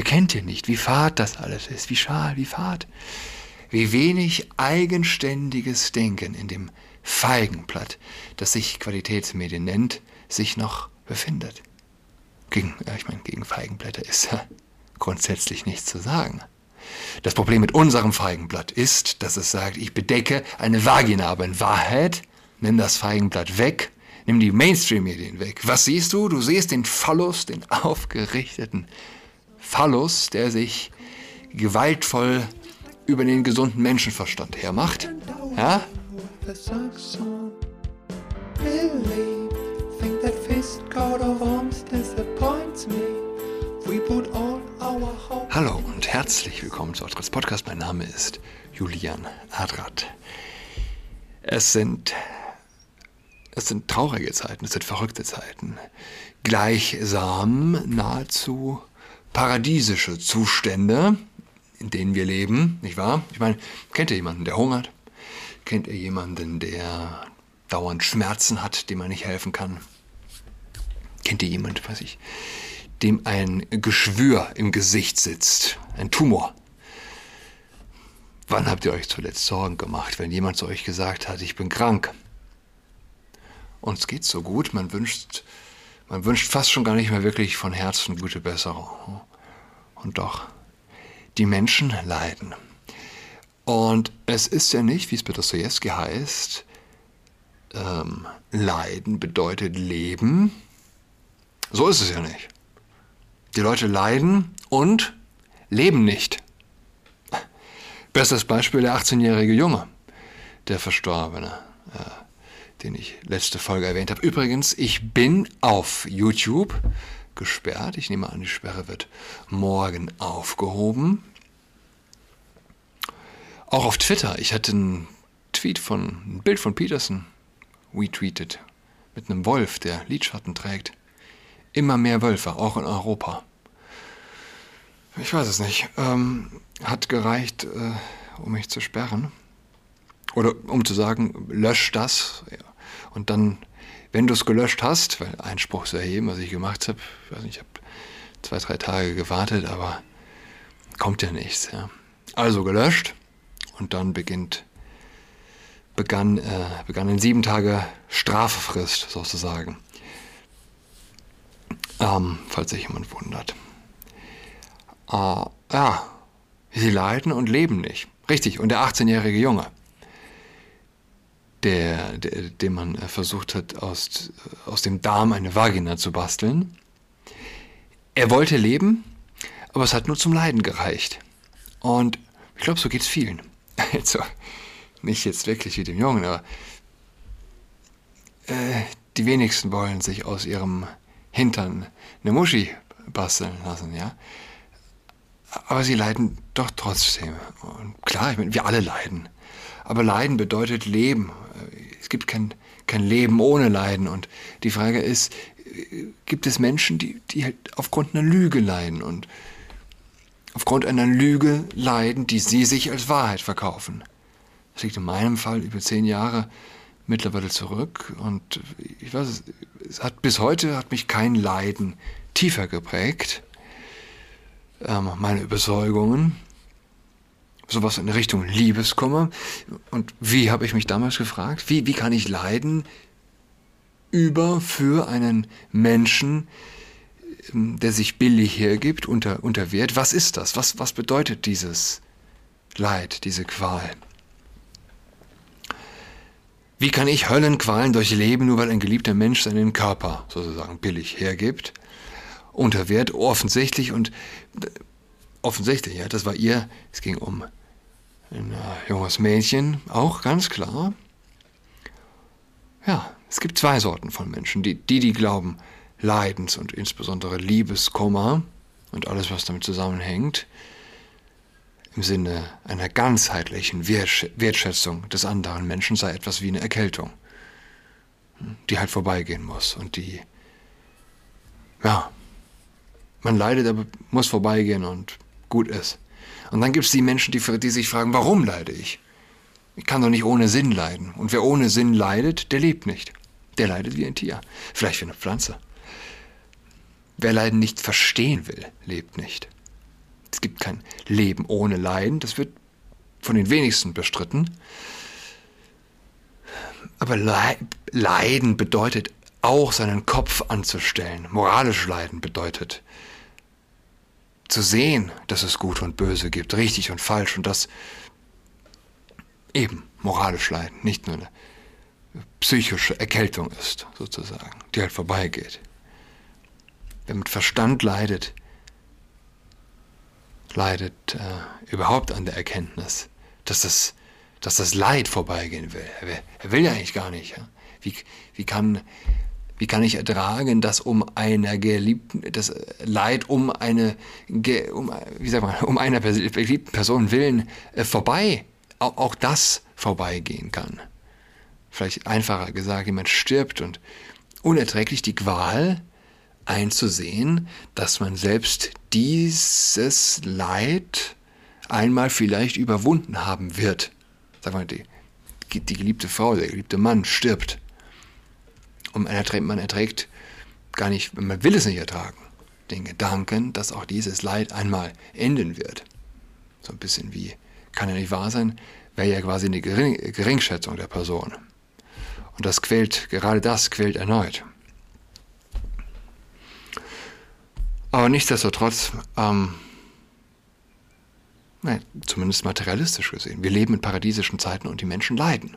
Erkennt ihr nicht, wie fad das alles ist, wie schal, wie fad, wie wenig eigenständiges Denken in dem Feigenblatt, das sich Qualitätsmedien nennt, sich noch befindet. Gegen, ja, ich meine, gegen Feigenblätter ist ja grundsätzlich nichts zu sagen. Das Problem mit unserem Feigenblatt ist, dass es sagt, ich bedecke eine Vagina, aber in Wahrheit nimm das Feigenblatt weg, nimm die Mainstream-Medien weg. Was siehst du? Du siehst den Phallus, den aufgerichteten Phallus, der sich gewaltvoll über den gesunden Menschenverstand hermacht. Ja? Hallo und herzlich willkommen zu Adrats Podcast. Mein Name ist Julian Adrat. Es sind, es sind traurige Zeiten, es sind verrückte Zeiten. Gleichsam nahezu paradiesische Zustände, in denen wir leben, nicht wahr? Ich meine, kennt ihr jemanden, der hungert? Kennt ihr jemanden, der dauernd Schmerzen hat, dem man nicht helfen kann? Kennt ihr jemanden, weiß ich, dem ein Geschwür im Gesicht sitzt, ein Tumor? Wann habt ihr euch zuletzt Sorgen gemacht, wenn jemand zu euch gesagt hat, ich bin krank? Uns geht's so gut, man wünscht man wünscht fast schon gar nicht mehr wirklich von Herzen gute Besserung. Und doch, die Menschen leiden. Und es ist ja nicht, wie es bei Dostoevsky heißt, ähm, Leiden bedeutet Leben. So ist es ja nicht. Die Leute leiden und leben nicht. Bestes Beispiel der 18-jährige Junge, der Verstorbene. Äh, den ich letzte Folge erwähnt habe. Übrigens, ich bin auf YouTube gesperrt. Ich nehme an, die Sperre wird morgen aufgehoben. Auch auf Twitter. Ich hatte einen Tweet von, ein Bild von Peterson retweetet. Mit einem Wolf, der Lidschatten trägt. Immer mehr Wölfe, auch in Europa. Ich weiß es nicht. Ähm, hat gereicht, äh, um mich zu sperren. Oder um zu sagen, lösch das. Ja. Und dann, wenn du es gelöscht hast, weil Einspruch zu erheben, was ich gemacht habe, nicht, ich habe zwei, drei Tage gewartet, aber kommt ja nichts. Ja. Also gelöscht und dann beginnt, begann, äh, begann ein sieben Tage Strafefrist sozusagen. Ähm, falls sich jemand wundert. Äh, ja, sie leiden und leben nicht. Richtig, und der 18-jährige Junge der, der, dem man äh, versucht hat, aus, aus dem Darm eine Vagina zu basteln. Er wollte leben, aber es hat nur zum Leiden gereicht. Und ich glaube, so geht es vielen. Also, nicht jetzt wirklich wie dem Jungen, aber äh, die wenigsten wollen sich aus ihrem Hintern eine Muschi basteln lassen, ja. Aber sie leiden doch trotzdem. Und klar, ich meine, wir alle leiden. Aber Leiden bedeutet Leben. Es gibt kein, kein Leben ohne Leiden. Und die Frage ist, gibt es Menschen, die, die halt aufgrund einer Lüge leiden und aufgrund einer Lüge leiden, die sie sich als Wahrheit verkaufen? Das liegt in meinem Fall über zehn Jahre mittlerweile zurück und ich weiß, es hat bis heute hat mich kein Leiden tiefer geprägt. Ähm, meine Überzeugungen, sowas in Richtung Liebeskummer. Und wie habe ich mich damals gefragt? Wie, wie kann ich leiden über für einen Menschen, ähm, der sich billig hergibt, unter, unter Wert? Was ist das? Was, was bedeutet dieses Leid, diese Qual? Wie kann ich Höllenqualen durchleben, nur weil ein geliebter Mensch seinen Körper sozusagen billig hergibt? Unter Wert offensichtlich und äh, offensichtlich, ja, das war ihr, es ging um ein äh, junges Mädchen, auch ganz klar. Ja, es gibt zwei Sorten von Menschen. Die, die, die glauben, Leidens- und insbesondere Liebeskummer und alles, was damit zusammenhängt, im Sinne einer ganzheitlichen Wertschätzung des anderen Menschen sei etwas wie eine Erkältung, die halt vorbeigehen muss und die, ja, man leidet, aber muss vorbeigehen und gut ist. Und dann gibt es die Menschen, die, die sich fragen, warum leide ich? Ich kann doch nicht ohne Sinn leiden. Und wer ohne Sinn leidet, der lebt nicht. Der leidet wie ein Tier. Vielleicht wie eine Pflanze. Wer Leiden nicht verstehen will, lebt nicht. Es gibt kein Leben ohne Leiden. Das wird von den wenigsten bestritten. Aber Leiden bedeutet auch seinen Kopf anzustellen. Moralisch Leiden bedeutet zu sehen, dass es Gut und Böse gibt, richtig und falsch und das eben moralisch Leiden, nicht nur eine psychische Erkältung ist, sozusagen, die halt vorbeigeht. Wer mit Verstand leidet, leidet äh, überhaupt an der Erkenntnis, dass das, dass das Leid vorbeigehen will. Er, er will ja eigentlich gar nicht. Ja? Wie, wie, kann, wie kann ich ertragen, dass um einer geliebten, das Leid um eine, um, wie sagt man, um einer geliebten Person willen äh, vorbei, auch, auch das vorbeigehen kann? Vielleicht einfacher gesagt, jemand stirbt und unerträglich die Qual einzusehen, dass man selbst dieses Leid einmal vielleicht überwunden haben wird. Sag mal, die, die geliebte Frau, der geliebte Mann stirbt. Und man erträgt, man erträgt gar nicht, man will es nicht ertragen, den Gedanken, dass auch dieses Leid einmal enden wird. So ein bisschen wie, kann ja nicht wahr sein, wäre ja quasi eine Gering, Geringschätzung der Person. Und das quält, gerade das quält erneut. Aber nichtsdestotrotz, ähm, nein, zumindest materialistisch gesehen, wir leben in paradiesischen Zeiten und die Menschen leiden.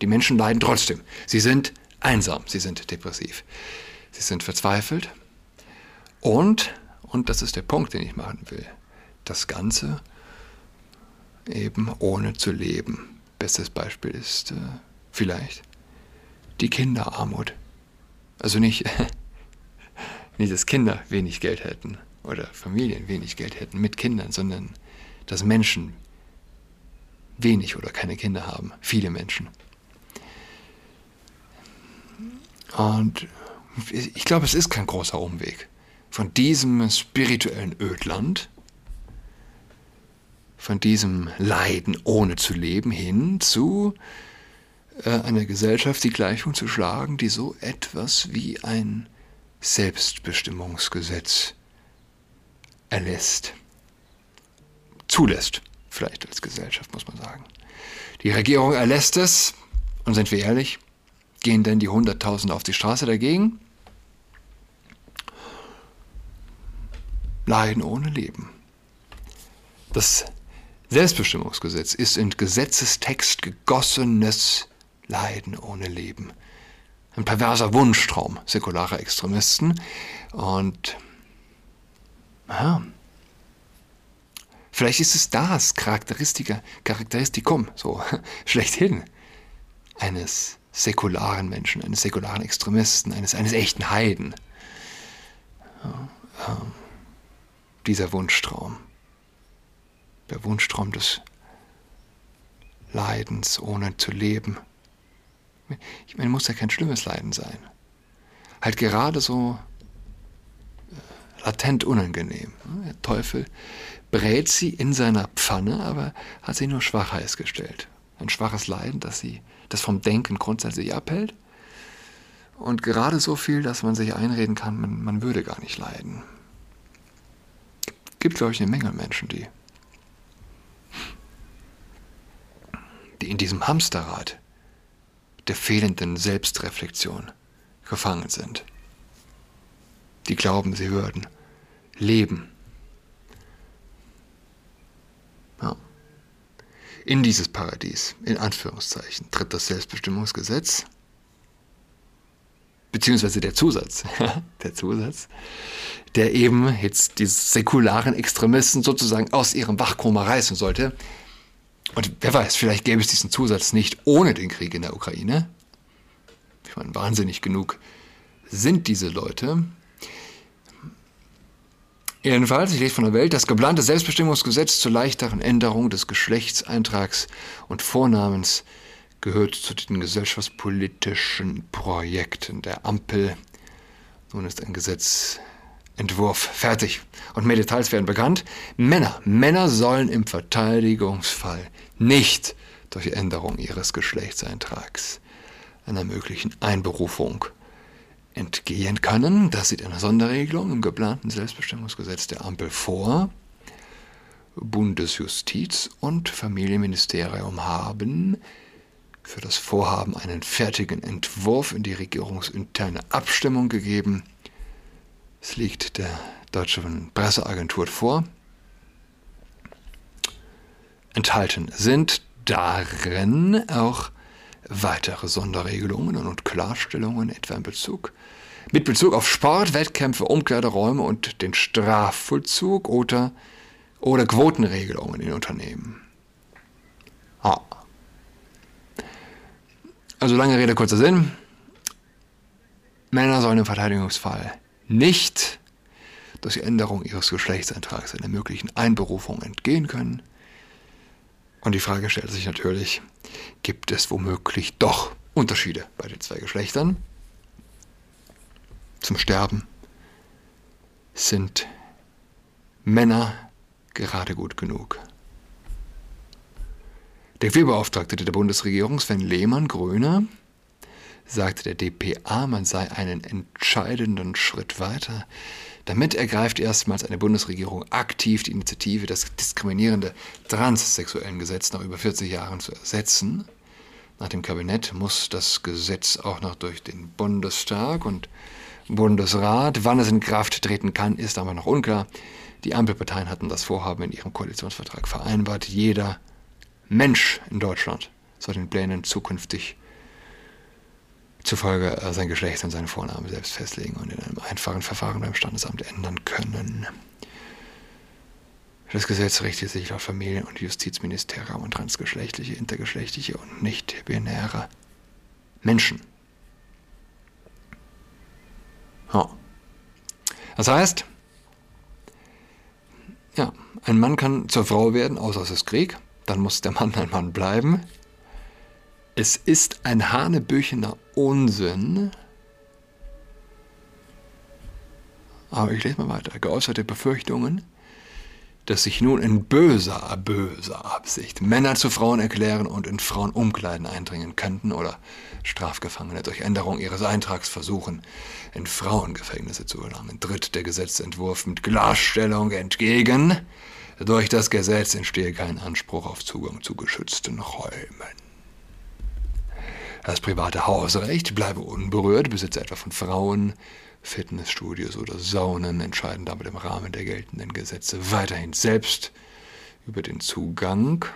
Die Menschen leiden trotzdem. Sie sind einsam, sie sind depressiv, sie sind verzweifelt. Und, und das ist der Punkt, den ich machen will, das Ganze eben ohne zu leben. Bestes Beispiel ist äh, vielleicht die Kinderarmut. Also nicht nicht, dass Kinder wenig Geld hätten oder Familien wenig Geld hätten mit Kindern, sondern dass Menschen wenig oder keine Kinder haben. Viele Menschen. Und ich glaube, es ist kein großer Umweg. Von diesem spirituellen Ödland, von diesem Leiden ohne zu leben, hin zu äh, einer Gesellschaft die Gleichung zu schlagen, die so etwas wie ein Selbstbestimmungsgesetz erlässt, zulässt, vielleicht als Gesellschaft muss man sagen. Die Regierung erlässt es, und sind wir ehrlich, gehen denn die Hunderttausende auf die Straße dagegen? Leiden ohne Leben. Das Selbstbestimmungsgesetz ist in Gesetzestext gegossenes Leiden ohne Leben ein perverser Wunschtraum säkularer Extremisten. Und ja, vielleicht ist es das Charakteristikum, so schlechthin, eines säkularen Menschen, eines säkularen Extremisten, eines, eines echten Heiden. Ja, ja, dieser Wunschtraum. Der Wunschtraum des Leidens ohne zu leben. Ich meine, muss ja kein schlimmes Leiden sein. Halt gerade so äh, latent unangenehm. Der Teufel brät sie in seiner Pfanne, aber hat sie nur schwach heiß gestellt. Ein schwaches Leiden, das sie, das vom Denken grundsätzlich abhält. Und gerade so viel, dass man sich einreden kann, man, man würde gar nicht leiden. Gibt, glaube ich, eine Menge Menschen, die, die in diesem Hamsterrad der fehlenden Selbstreflexion gefangen sind. Die glauben, sie würden leben. In dieses Paradies, in Anführungszeichen, tritt das Selbstbestimmungsgesetz, beziehungsweise der Zusatz, der Zusatz, der eben jetzt die säkularen Extremisten sozusagen aus ihrem Wachkoma reißen sollte, und wer weiß, vielleicht gäbe es diesen Zusatz nicht ohne den Krieg in der Ukraine. Ich meine, wahnsinnig genug sind diese Leute. Jedenfalls, ich lese von der Welt, das geplante Selbstbestimmungsgesetz zur leichteren Änderung des Geschlechtseintrags und Vornamens gehört zu den gesellschaftspolitischen Projekten der Ampel. Nun ist ein Gesetz Entwurf fertig. Und mehr Details werden bekannt. Männer. Männer sollen im Verteidigungsfall nicht durch Änderung ihres Geschlechtseintrags einer möglichen Einberufung entgehen können. Das sieht eine Sonderregelung im geplanten Selbstbestimmungsgesetz der Ampel vor. Bundesjustiz und Familienministerium haben für das Vorhaben einen fertigen Entwurf in die regierungsinterne Abstimmung gegeben. Es liegt der deutschen Presseagentur vor. Enthalten sind darin auch weitere Sonderregelungen und Klarstellungen, etwa in Bezug mit Bezug auf Sport, Wettkämpfe, Umkleideräume und den Strafvollzug oder, oder Quotenregelungen in Unternehmen. Ah. Also lange Rede, kurzer Sinn. Männer sollen im Verteidigungsfall nicht durch die Änderung ihres Geschlechtseintrags einer möglichen Einberufung entgehen können. Und die Frage stellt sich natürlich, gibt es womöglich doch Unterschiede bei den zwei Geschlechtern? Zum Sterben sind Männer gerade gut genug. Der Querbeauftragte der Bundesregierung, Sven Lehmann, Grüne, sagte der DPA, man sei einen entscheidenden Schritt weiter. Damit ergreift erstmals eine Bundesregierung aktiv die Initiative, das diskriminierende transsexuellen Gesetz nach über 40 Jahren zu ersetzen. Nach dem Kabinett muss das Gesetz auch noch durch den Bundestag und Bundesrat. Wann es in Kraft treten kann, ist aber noch unklar. Die Ampelparteien hatten das Vorhaben in ihrem Koalitionsvertrag vereinbart. Jeder Mensch in Deutschland soll den Plänen zukünftig zufolge äh, sein Geschlecht und seine Vornamen selbst festlegen und in einem einfachen Verfahren beim Standesamt ändern können. Das Gesetz richtet sich laut Familien- und Justizministerium an transgeschlechtliche, intergeschlechtliche und nicht-binäre Menschen. Oh. Das heißt, ja, ein Mann kann zur Frau werden, außer es ist Krieg. Dann muss der Mann ein Mann bleiben. Es ist ein hanebüchener Unsinn. Aber ich lese mal weiter. Geäußerte Befürchtungen, dass sich nun in böser, böser Absicht Männer zu Frauen erklären und in Frauenumkleiden eindringen könnten oder Strafgefangene durch Änderung ihres Eintrags versuchen, in Frauengefängnisse zu gelangen, tritt der Gesetzentwurf mit Klarstellung entgegen. Durch das Gesetz entstehe kein Anspruch auf Zugang zu geschützten Räumen. Das private Hausrecht bleibe unberührt, Besitzer etwa von Frauen, Fitnessstudios oder Saunen entscheiden damit im Rahmen der geltenden Gesetze weiterhin selbst über den Zugang.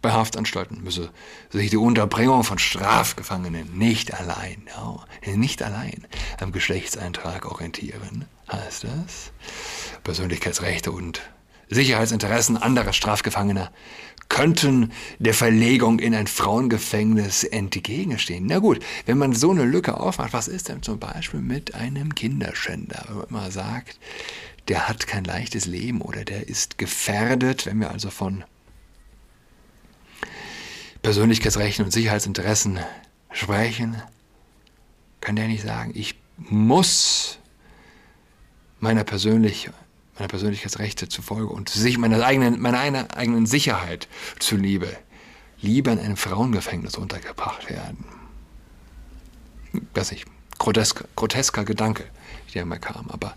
Bei Haftanstalten müsse sich die Unterbringung von Strafgefangenen nicht allein, ja, nicht allein am Geschlechtseintrag orientieren, heißt es. Persönlichkeitsrechte und Sicherheitsinteressen anderer Strafgefangener könnten der Verlegung in ein Frauengefängnis entgegenstehen. Na gut, wenn man so eine Lücke aufmacht, was ist denn zum Beispiel mit einem Kinderschänder? Wenn man sagt, der hat kein leichtes Leben oder der ist gefährdet, wenn wir also von Persönlichkeitsrechten und Sicherheitsinteressen sprechen, kann der nicht sagen, ich muss meiner persönlich meiner Persönlichkeitsrechte zufolge und sich meiner eigenen, meiner eigenen Sicherheit zuliebe lieber in einem Frauengefängnis untergebracht werden. Weiß nicht, grotesker, grotesker Gedanke, der mir kam, aber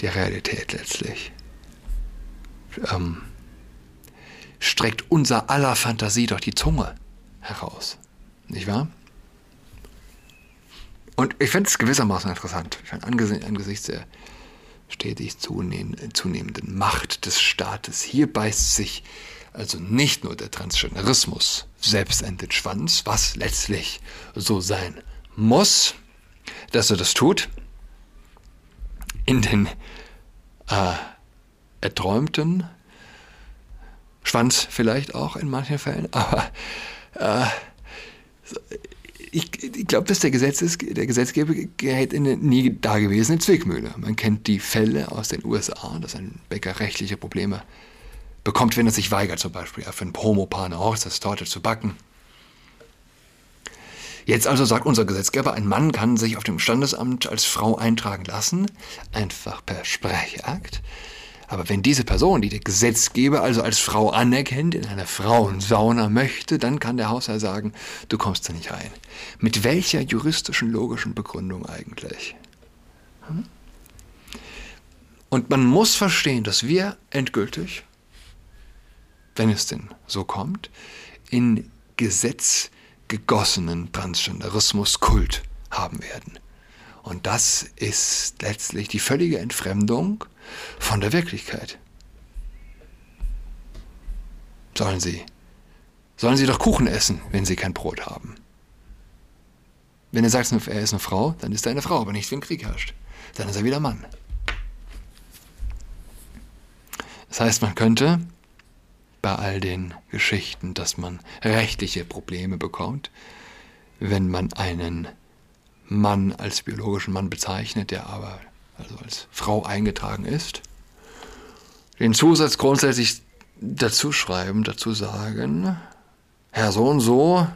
die Realität letztlich ähm, streckt unser aller Fantasie doch die Zunge heraus. Nicht wahr? Und ich finde es gewissermaßen interessant, angesichts der stetig zunehmenden Macht des Staates. Hier beißt sich also nicht nur der Transgenderismus selbst in den Schwanz, was letztlich so sein muss, dass er das tut, in den äh, erträumten Schwanz vielleicht auch in manchen Fällen, aber äh, ich, ich glaube, dass der, Gesetzes, der Gesetzgeber in eine nie dagewesene Zwickmühle. Man kennt die Fälle aus den USA, dass ein Bäcker rechtliche Probleme bekommt, wenn er sich weigert, zum Beispiel für ein Homopaar eine Hochzeitstorte zu backen. Jetzt also sagt unser Gesetzgeber, ein Mann kann sich auf dem Standesamt als Frau eintragen lassen, einfach per Sprechakt. Aber wenn diese Person, die der Gesetzgeber also als Frau anerkennt, in einer Frauensauna möchte, dann kann der Hausherr sagen, du kommst da nicht rein. Mit welcher juristischen, logischen Begründung eigentlich? Hm? Und man muss verstehen, dass wir endgültig, wenn es denn so kommt, in Gesetz gegossenen Transgenderismus-Kult haben werden. Und das ist letztlich die völlige Entfremdung von der Wirklichkeit. Sollen Sie, sollen Sie doch Kuchen essen, wenn Sie kein Brot haben. Wenn er sagt, er ist eine Frau, dann ist er eine Frau, aber nicht, wenn Krieg herrscht. Dann ist er wieder Mann. Das heißt, man könnte bei all den Geschichten, dass man rechtliche Probleme bekommt, wenn man einen Mann als biologischen Mann bezeichnet, der aber also als Frau eingetragen ist, den Zusatz grundsätzlich dazu schreiben, dazu sagen, Herr so und so,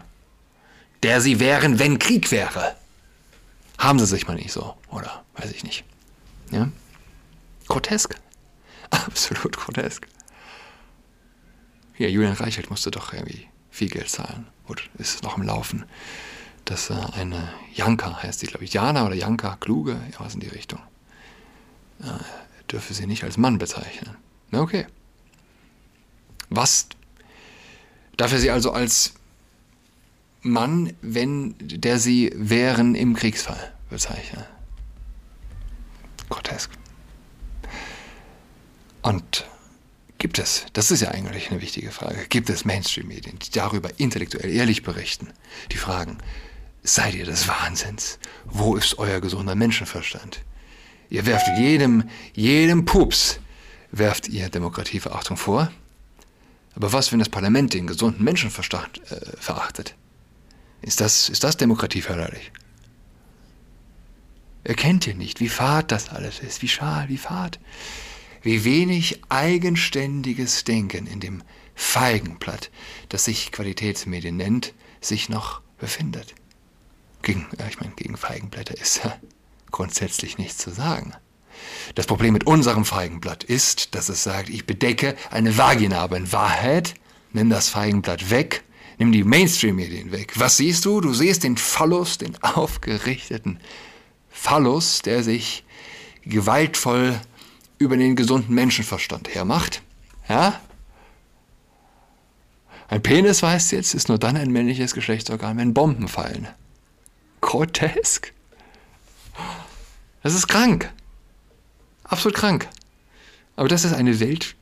der Sie wären, wenn Krieg wäre. Haben Sie sich mal nicht so, oder? Weiß ich nicht. Ja? Grotesk. Absolut grotesk. Hier, Julian Reichelt musste doch irgendwie viel Geld zahlen. Gut, ist noch im Laufen. Dass eine Janka heißt sie, glaube ich. Jana oder Janka, Kluge, ja, was in die Richtung. Äh, dürfe sie nicht als Mann bezeichnen. Na, okay. Was darf er sie also als Mann, wenn der sie wären im Kriegsfall bezeichnen? Grotesk. Und gibt es, das ist ja eigentlich eine wichtige Frage, gibt es Mainstream-Medien, die darüber intellektuell ehrlich berichten, die fragen, seid ihr des Wahnsinns? Wo ist euer gesunder Menschenverstand? Ihr werft jedem, jedem Pups, werft ihr Demokratieverachtung vor. Aber was, wenn das Parlament den gesunden Menschenverstand äh, verachtet? Ist das, ist das demokratieförderlich? Erkennt ihr nicht, wie fad das alles ist, wie schal, wie fad? wie wenig eigenständiges Denken in dem Feigenblatt, das sich Qualitätsmedien nennt, sich noch befindet. Gegen, ich meine, gegen Feigenblätter ist ja grundsätzlich nichts zu sagen. Das Problem mit unserem Feigenblatt ist, dass es sagt, ich bedecke eine Vagina, aber in Wahrheit nimm das Feigenblatt weg, nimm die Mainstream-Medien weg. Was siehst du? Du siehst den Phallus, den aufgerichteten Phallus, der sich gewaltvoll über den gesunden Menschenverstand hermacht. Ja? Ein Penis, weißt du jetzt, ist nur dann ein männliches Geschlechtsorgan, wenn Bomben fallen. Grotesk. Das ist krank. Absolut krank. Aber das ist eine Welt,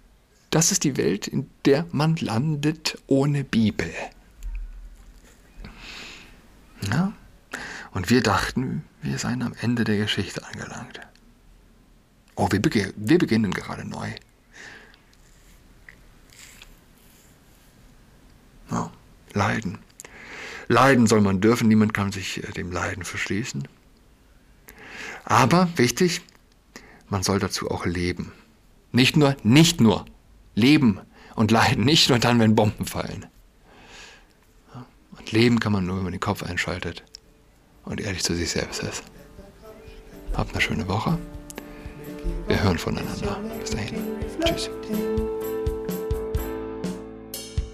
das ist die Welt, in der man landet ohne Bibel. Ja? Und wir dachten, wir seien am Ende der Geschichte angelangt. Oh, wir, beg wir beginnen gerade neu. Oh, Leiden. Leiden soll man dürfen, niemand kann sich äh, dem Leiden verschließen. Aber wichtig, man soll dazu auch leben. Nicht nur, nicht nur leben und leiden, nicht nur dann, wenn Bomben fallen. Und leben kann man nur, wenn man den Kopf einschaltet und ehrlich zu sich selbst ist. Habt eine schöne Woche. Wir hören voneinander. Bis dahin. Tschüss.